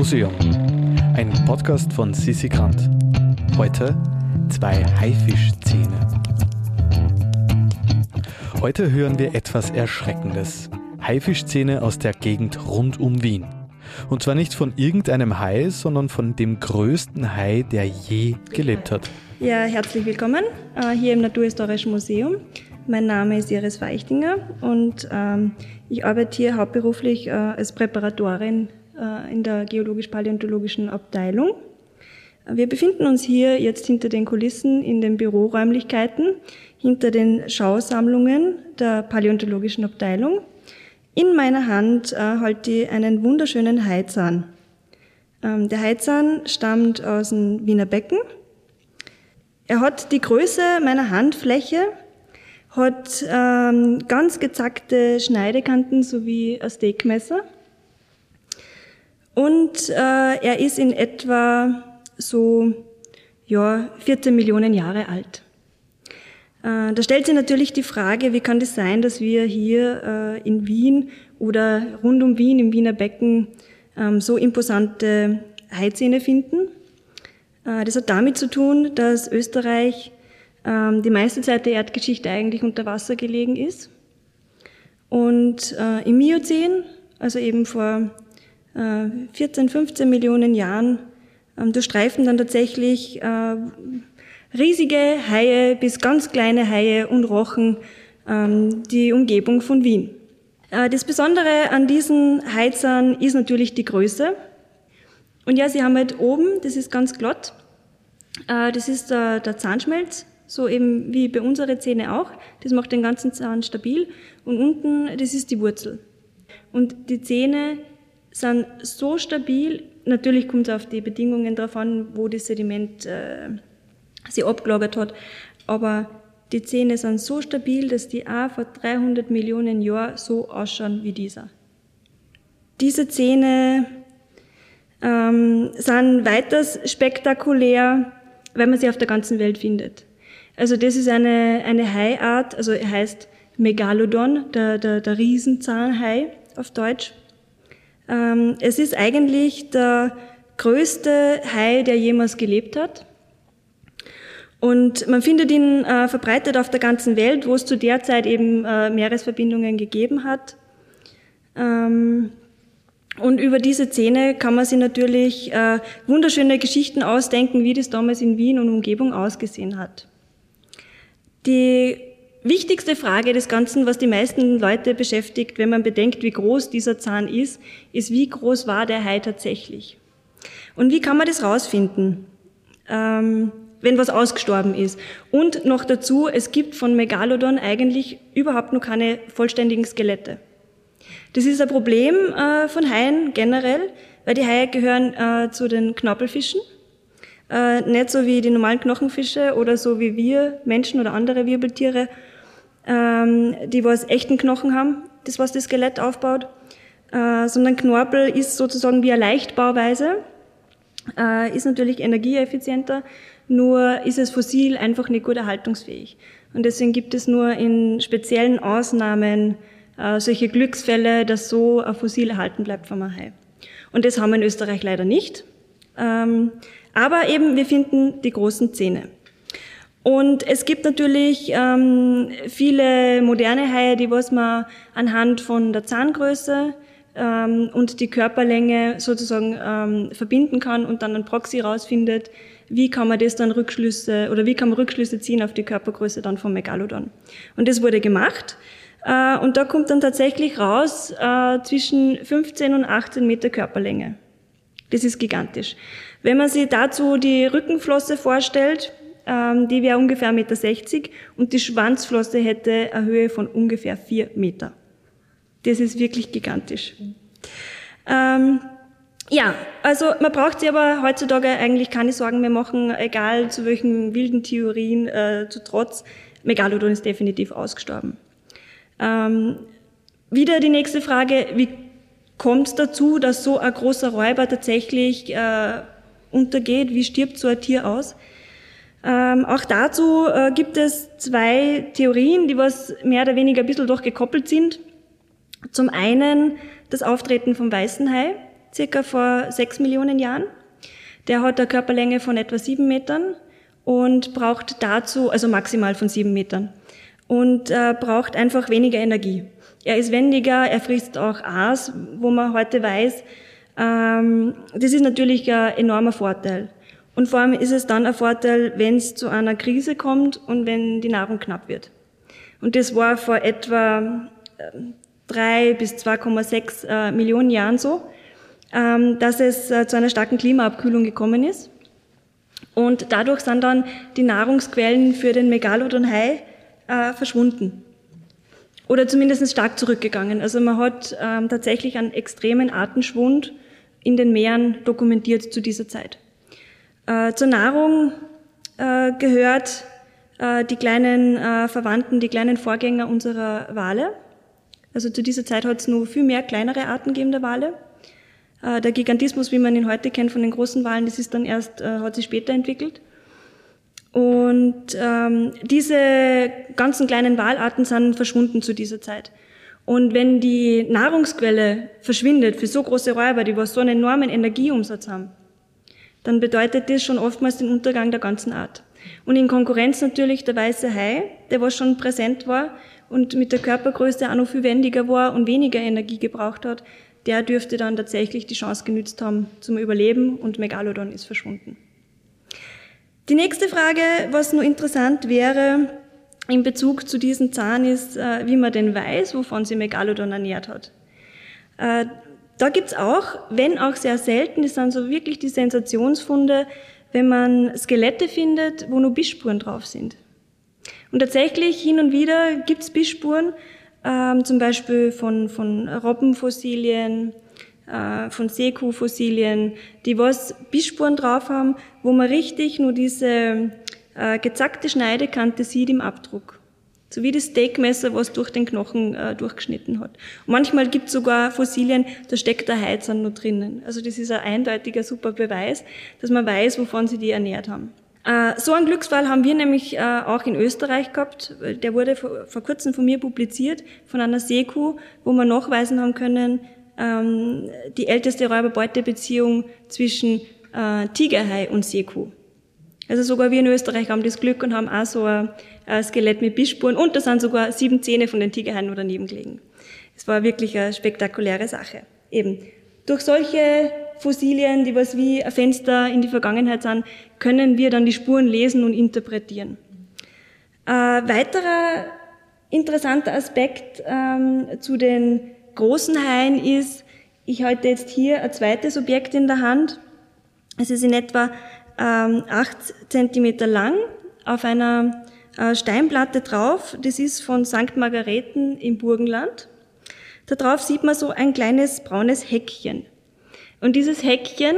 Museum. Ein Podcast von Sissi Grant. Heute zwei Haifischzähne. Heute hören wir etwas Erschreckendes. Haifischzähne aus der Gegend rund um Wien. Und zwar nicht von irgendeinem Hai, sondern von dem größten Hai, der je gelebt hat. Ja, herzlich willkommen äh, hier im Naturhistorischen Museum. Mein Name ist Iris Weichtinger und ähm, ich arbeite hier hauptberuflich äh, als Präparatorin in der geologisch-paläontologischen Abteilung. Wir befinden uns hier jetzt hinter den Kulissen in den Büroräumlichkeiten, hinter den Schausammlungen der paläontologischen Abteilung. In meiner Hand äh, halte ich einen wunderschönen Haizahn. Ähm, der Haizahn stammt aus dem Wiener Becken. Er hat die Größe meiner Handfläche, hat ähm, ganz gezackte Schneidekanten sowie ein Steakmesser. Und äh, er ist in etwa so ja, 14 Millionen Jahre alt. Äh, da stellt sich natürlich die Frage, wie kann das sein, dass wir hier äh, in Wien oder rund um Wien im Wiener Becken ähm, so imposante Haizähne finden. Äh, das hat damit zu tun, dass Österreich ähm, die meiste Zeit der Erdgeschichte eigentlich unter Wasser gelegen ist. Und äh, im Miozän, also eben vor 14, 15 Millionen Jahren, ähm, durchstreifen dann tatsächlich äh, riesige Haie bis ganz kleine Haie und Rochen ähm, die Umgebung von Wien. Äh, das Besondere an diesen Heizern ist natürlich die Größe. Und ja, sie haben halt oben, das ist ganz glatt, äh, das ist der, der Zahnschmelz, so eben wie bei unseren Zähne auch. Das macht den ganzen Zahn stabil. Und unten, das ist die Wurzel. Und die Zähne sind so stabil, natürlich kommt es auf die Bedingungen drauf an, wo das Sediment äh, sich abgelagert hat, aber die Zähne sind so stabil, dass die auch vor 300 Millionen Jahren so ausschauen wie dieser. Diese Zähne ähm, sind weiters spektakulär, weil man sie auf der ganzen Welt findet. Also das ist eine, eine Haiart, also heißt Megalodon, der, der, der Riesenzahnhai auf Deutsch. Ähm, es ist eigentlich der größte Hai, der jemals gelebt hat. Und man findet ihn äh, verbreitet auf der ganzen Welt, wo es zu der Zeit eben äh, Meeresverbindungen gegeben hat. Ähm, und über diese Zähne kann man sich natürlich äh, wunderschöne Geschichten ausdenken, wie das damals in Wien und Umgebung ausgesehen hat. Die wichtigste Frage des Ganzen, was die meisten Leute beschäftigt, wenn man bedenkt, wie groß dieser Zahn ist, ist, wie groß war der Hai tatsächlich? Und wie kann man das rausfinden, ähm, wenn was ausgestorben ist? Und noch dazu, es gibt von Megalodon eigentlich überhaupt noch keine vollständigen Skelette. Das ist ein Problem äh, von Haien generell, weil die Haie gehören äh, zu den Knorpelfischen äh, nicht so wie die normalen Knochenfische oder so wie wir Menschen oder andere Wirbeltiere, ähm, die was echten Knochen haben, das was das Skelett aufbaut, äh, sondern Knorpel ist sozusagen wie eine Leichtbauweise, äh, ist natürlich energieeffizienter, nur ist es fossil einfach nicht gut erhaltungsfähig. Und deswegen gibt es nur in speziellen Ausnahmen äh, solche Glücksfälle, dass so ein Fossil erhalten bleibt vom Hai. Und das haben wir in Österreich leider nicht. Ähm, aber eben, wir finden die großen Zähne. Und es gibt natürlich ähm, viele moderne Haie, die was man anhand von der Zahngröße ähm, und die Körperlänge sozusagen ähm, verbinden kann und dann ein Proxy rausfindet, wie kann man das dann Rückschlüsse oder wie kann man Rückschlüsse ziehen auf die Körpergröße dann vom Megalodon. Und das wurde gemacht. Äh, und da kommt dann tatsächlich raus äh, zwischen 15 und 18 Meter Körperlänge. Das ist gigantisch. Wenn man sich dazu die Rückenflosse vorstellt, die wäre ungefähr 1,60 Meter und die Schwanzflosse hätte eine Höhe von ungefähr 4 Meter. Das ist wirklich gigantisch. Ähm, ja, also man braucht sich aber heutzutage eigentlich keine Sorgen mehr machen, egal zu welchen wilden Theorien äh, zu trotz. Megalodon ist definitiv ausgestorben. Ähm, wieder die nächste Frage, wie kommt es dazu, dass so ein großer Räuber tatsächlich äh, untergeht, wie stirbt so ein Tier aus. Ähm, auch dazu äh, gibt es zwei Theorien, die was mehr oder weniger ein bisschen doch gekoppelt sind. Zum einen das Auftreten vom weißen Hai. circa vor sechs Millionen Jahren. Der hat eine Körperlänge von etwa sieben Metern und braucht dazu, also maximal von sieben Metern, und äh, braucht einfach weniger Energie. Er ist wendiger, er frisst auch Aas, wo man heute weiß, ähm, das ist natürlich ein enormer Vorteil. Und vor allem ist es dann ein Vorteil, wenn es zu einer Krise kommt und wenn die Nahrung knapp wird. Und das war vor etwa äh, drei bis 2,6 äh, Millionen Jahren so, ähm, dass es äh, zu einer starken Klimaabkühlung gekommen ist. Und dadurch sind dann die Nahrungsquellen für den Megalodon-Hai äh, verschwunden. Oder zumindest stark zurückgegangen. Also man hat ähm, tatsächlich einen extremen Artenschwund in den Meeren dokumentiert zu dieser Zeit. Äh, zur Nahrung äh, gehört äh, die kleinen äh, Verwandten, die kleinen Vorgänger unserer Wale. Also zu dieser Zeit hat es nur viel mehr kleinere Arten gegeben der Wale. Äh, der Gigantismus, wie man ihn heute kennt von den großen Walen, das ist dann erst, äh, hat sich später entwickelt. Und ähm, diese ganzen kleinen Walarten sind verschwunden zu dieser Zeit. Und wenn die Nahrungsquelle verschwindet für so große Räuber, die was so einen enormen Energieumsatz haben, dann bedeutet das schon oftmals den Untergang der ganzen Art. Und in Konkurrenz natürlich der weiße Hai, der was schon präsent war und mit der Körpergröße auch noch viel wendiger war und weniger Energie gebraucht hat, der dürfte dann tatsächlich die Chance genützt haben zum Überleben und Megalodon ist verschwunden. Die nächste Frage, was nur interessant wäre in Bezug zu diesem Zahn, ist, äh, wie man denn weiß, wovon sie Megalodon ernährt hat. Da gibt's auch, wenn auch sehr selten, das sind so wirklich die Sensationsfunde, wenn man Skelette findet, wo nur Bissspuren drauf sind. Und tatsächlich hin und wieder gibt's Bissspuren, ähm, zum Beispiel von, von Robbenfossilien, äh, von Seekuhfossilien, die was Bissspuren drauf haben, wo man richtig nur diese äh, gezackte Schneidekante sieht im Abdruck. So wie das Steakmesser, was durch den Knochen äh, durchgeschnitten hat. Und manchmal gibt es sogar Fossilien, da steckt der Heizern nur drinnen. Also das ist ein eindeutiger super Beweis, dass man weiß, wovon sie die ernährt haben. Äh, so einen Glücksfall haben wir nämlich äh, auch in Österreich gehabt. Der wurde vor, vor kurzem von mir publiziert, von einer Seekuh, wo wir nachweisen haben können, ähm, die älteste Räuber-Beute-Beziehung zwischen äh, Tigerhai und Seekuh. Also sogar wir in Österreich haben das Glück und haben auch so ein, ein Skelett mit Bissspuren und da sind sogar sieben Zähne von den Tigerhaien daneben gelegen. Es war wirklich eine spektakuläre Sache. Eben. Durch solche Fossilien, die was wie ein Fenster in die Vergangenheit sind, können wir dann die Spuren lesen und interpretieren. Ein weiterer interessanter Aspekt ähm, zu den großen Haien ist, ich halte jetzt hier ein zweites Objekt in der Hand. Es ist in etwa ähm, acht Zentimeter lang auf einer äh, Steinplatte drauf. Das ist von St. Margareten im Burgenland. Da drauf sieht man so ein kleines braunes Häckchen. Und dieses Häckchen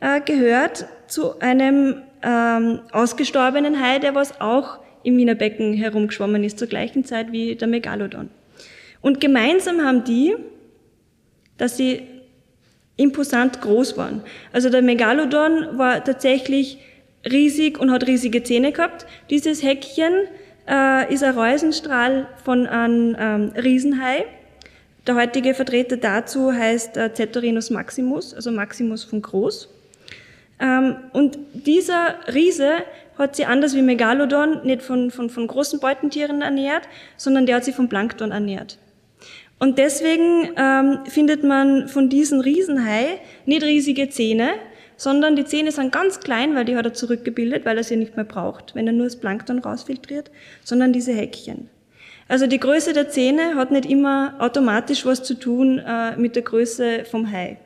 äh, gehört zu einem ähm, ausgestorbenen Hai, der was auch im Wiener Becken herumgeschwommen ist, zur gleichen Zeit wie der Megalodon. Und gemeinsam haben die, dass sie imposant groß waren. Also der Megalodon war tatsächlich riesig und hat riesige Zähne gehabt. Dieses Häckchen äh, ist ein Reusenstrahl von einem ähm, Riesenhai. Der heutige Vertreter dazu heißt äh, Cetorinus maximus, also Maximus von groß. Ähm, und dieser Riese hat sich anders wie Megalodon nicht von, von, von großen Beutentieren ernährt, sondern der hat sich vom Plankton ernährt. Und deswegen ähm, findet man von diesen Riesenhai nicht riesige Zähne, sondern die Zähne sind ganz klein, weil die hat er zurückgebildet, weil er sie nicht mehr braucht, wenn er nur das Plankton rausfiltriert, sondern diese Häkchen. Also die Größe der Zähne hat nicht immer automatisch was zu tun äh, mit der Größe vom Hai.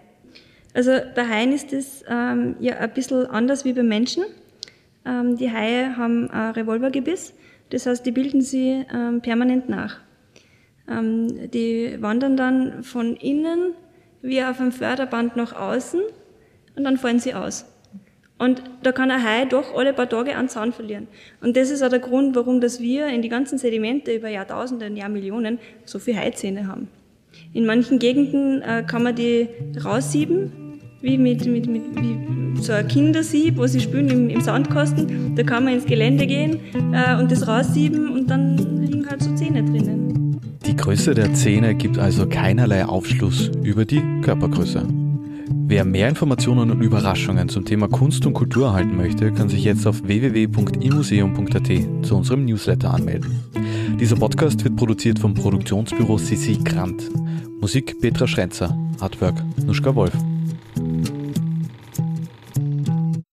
Also bei Haien ist es ähm, ja ein bisschen anders wie bei Menschen. Ähm, die Haie haben ein Revolvergebiss, das heißt, die bilden sie ähm, permanent nach. Ähm, die wandern dann von innen wie auf einem Förderband nach außen und dann fallen sie aus. Und da kann ein Hai doch alle paar Tage einen Zahn verlieren. Und das ist auch der Grund, warum dass wir in die ganzen Sedimente über Jahrtausende und Jahrmillionen so viele Haizähne haben. In manchen Gegenden äh, kann man die raussieben, wie mit, mit, mit wie so ein Kindersieb, wo sie spülen im, im Sandkasten. Da kann man ins Gelände gehen äh, und das raussieben und dann liegen halt so Zähne drinnen. Die Größe der Zähne gibt also keinerlei Aufschluss über die Körpergröße. Wer mehr Informationen und Überraschungen zum Thema Kunst und Kultur erhalten möchte, kann sich jetzt auf www.imuseum.at zu unserem Newsletter anmelden. Dieser Podcast wird produziert vom Produktionsbüro Sissi Grant. Musik Petra Schrenzer, Artwork Nuschka Wolf.